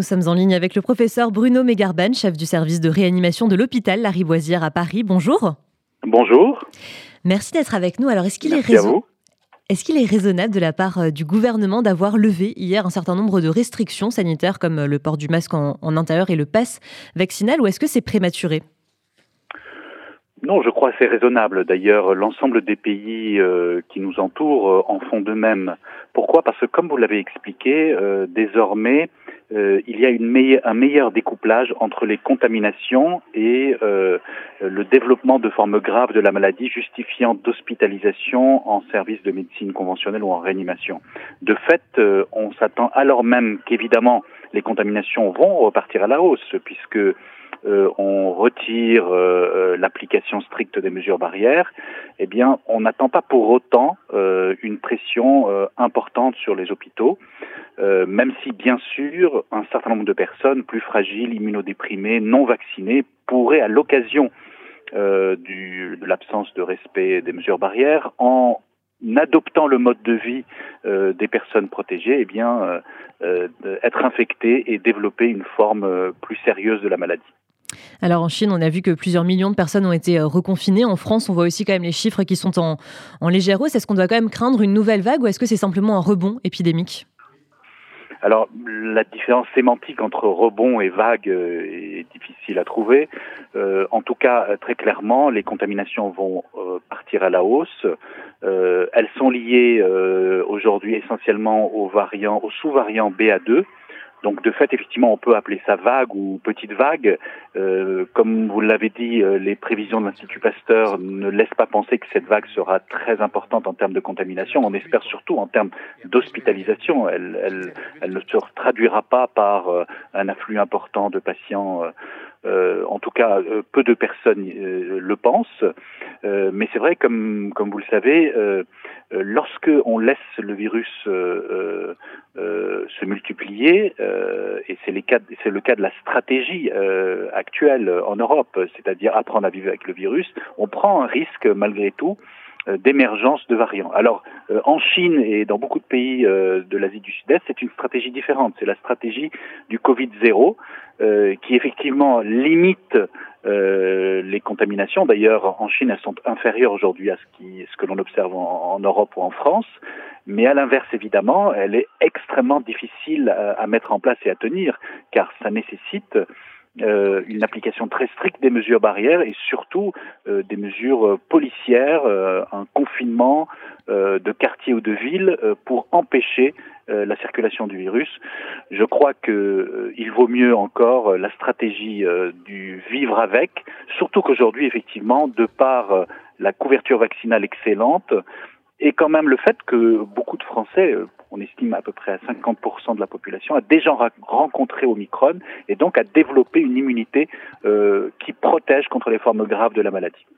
nous sommes en ligne avec le professeur Bruno Mégarban, chef du service de réanimation de l'hôpital La Riboisière à Paris. Bonjour. Bonjour. Merci d'être avec nous. Alors, est-ce qu'il est, est, qu'il est raisonnable de la part euh, du gouvernement d'avoir levé hier un certain nombre de restrictions sanitaires comme euh, le port du masque en, intérieur et le pass vaccinal ou est-ce que c'est prématuré? Non, je crois que c'est raisonnable. D'ailleurs, l'ensemble des pays euh, qui nous entourent en font de même. Pourquoi? Parce que, comme vous l'avez expliqué, désormais, euh, il y a une un meilleur découplage entre les contaminations et euh, le développement de formes graves de la maladie justifiant d'hospitalisation en service de médecine conventionnelle ou en réanimation. De fait, euh, on s'attend alors même qu'évidemment les contaminations vont repartir à la hausse puisque euh, on retire euh, l'application stricte des mesures barrières, eh bien, on n'attend pas pour autant une pression importante sur les hôpitaux. Euh, même si bien sûr un certain nombre de personnes plus fragiles, immunodéprimées, non vaccinées pourraient à l'occasion euh, de l'absence de respect des mesures barrières, en adoptant le mode de vie euh, des personnes protégées, eh bien, être infectées et développer une forme plus sérieuse de la maladie. Alors en Chine, on a vu que plusieurs millions de personnes ont été reconfinées. En France, on voit aussi quand même les chiffres qui sont en, en légère hausse. Est-ce qu'on doit quand même craindre une nouvelle vague ou est-ce que c'est simplement un rebond épidémique? Alors, la différence sémantique entre rebond et vague euh, est difficile à trouver. Euh, en tout cas, euh, très clairement, les contaminations vont partir à la hausse. elles sont liées aujourd'hui essentiellement aux variants, aux sous-variants BA2, donc de fait, effectivement, on peut appeler ça vague ou petite vague. Euh, comme vous l'avez dit, euh, les prévisions de l'Institut Pasteur ne laissent pas penser que cette vague sera très importante en termes de contamination. On espère surtout en termes d'hospitalisation. Elle, elle, elle, ne se traduira pas par euh, un afflux important de patients. Euh, en tout cas, peu de personnes le pensent. mais c'est vrai, comme, comme vous le savez, lorsque on laisse le virus se multiplier, euh, et c'est, le cas de la stratégie euh, actuelle en Europe, c'est-à-dire apprendre à vivre avec le virus, on prend un risque malgré tout euh, d'émergence de variants. Alors, en Chine et dans beaucoup de pays de l'Asie du Sud-Est, c'est une stratégie différente. C'est la stratégie du Covid-0 qui effectivement limite les contaminations. D'ailleurs, en Chine, elles sont inférieures aujourd'hui à ce, qui, ce que l'on observe en, en, Europe ou en France. Mais à l'inverse, évidemment, elle est extrêmement difficile à, mettre en place et à tenir, car ça nécessite euh, une application très stricte des mesures barrières et surtout euh, des mesures policières, euh, un confinement de quartier ou de ville pour empêcher la circulation du virus. Je crois que il vaut mieux encore la stratégie du vivre avec, surtout qu'aujourd'hui effectivement, de par la couverture vaccinale excellente, et quand même le fait que beaucoup de Français, on estime à peu près à 50% de la population, a déjà rencontré Omicron et donc a développé une immunité euh, qui protège contre les formes graves de la maladie.